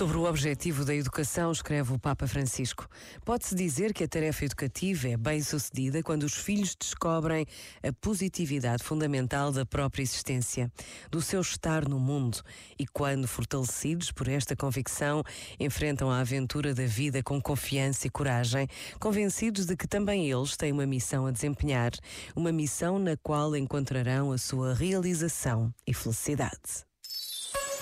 Sobre o objetivo da educação, escreve o Papa Francisco. Pode-se dizer que a tarefa educativa é bem sucedida quando os filhos descobrem a positividade fundamental da própria existência, do seu estar no mundo e quando, fortalecidos por esta convicção, enfrentam a aventura da vida com confiança e coragem, convencidos de que também eles têm uma missão a desempenhar, uma missão na qual encontrarão a sua realização e felicidade.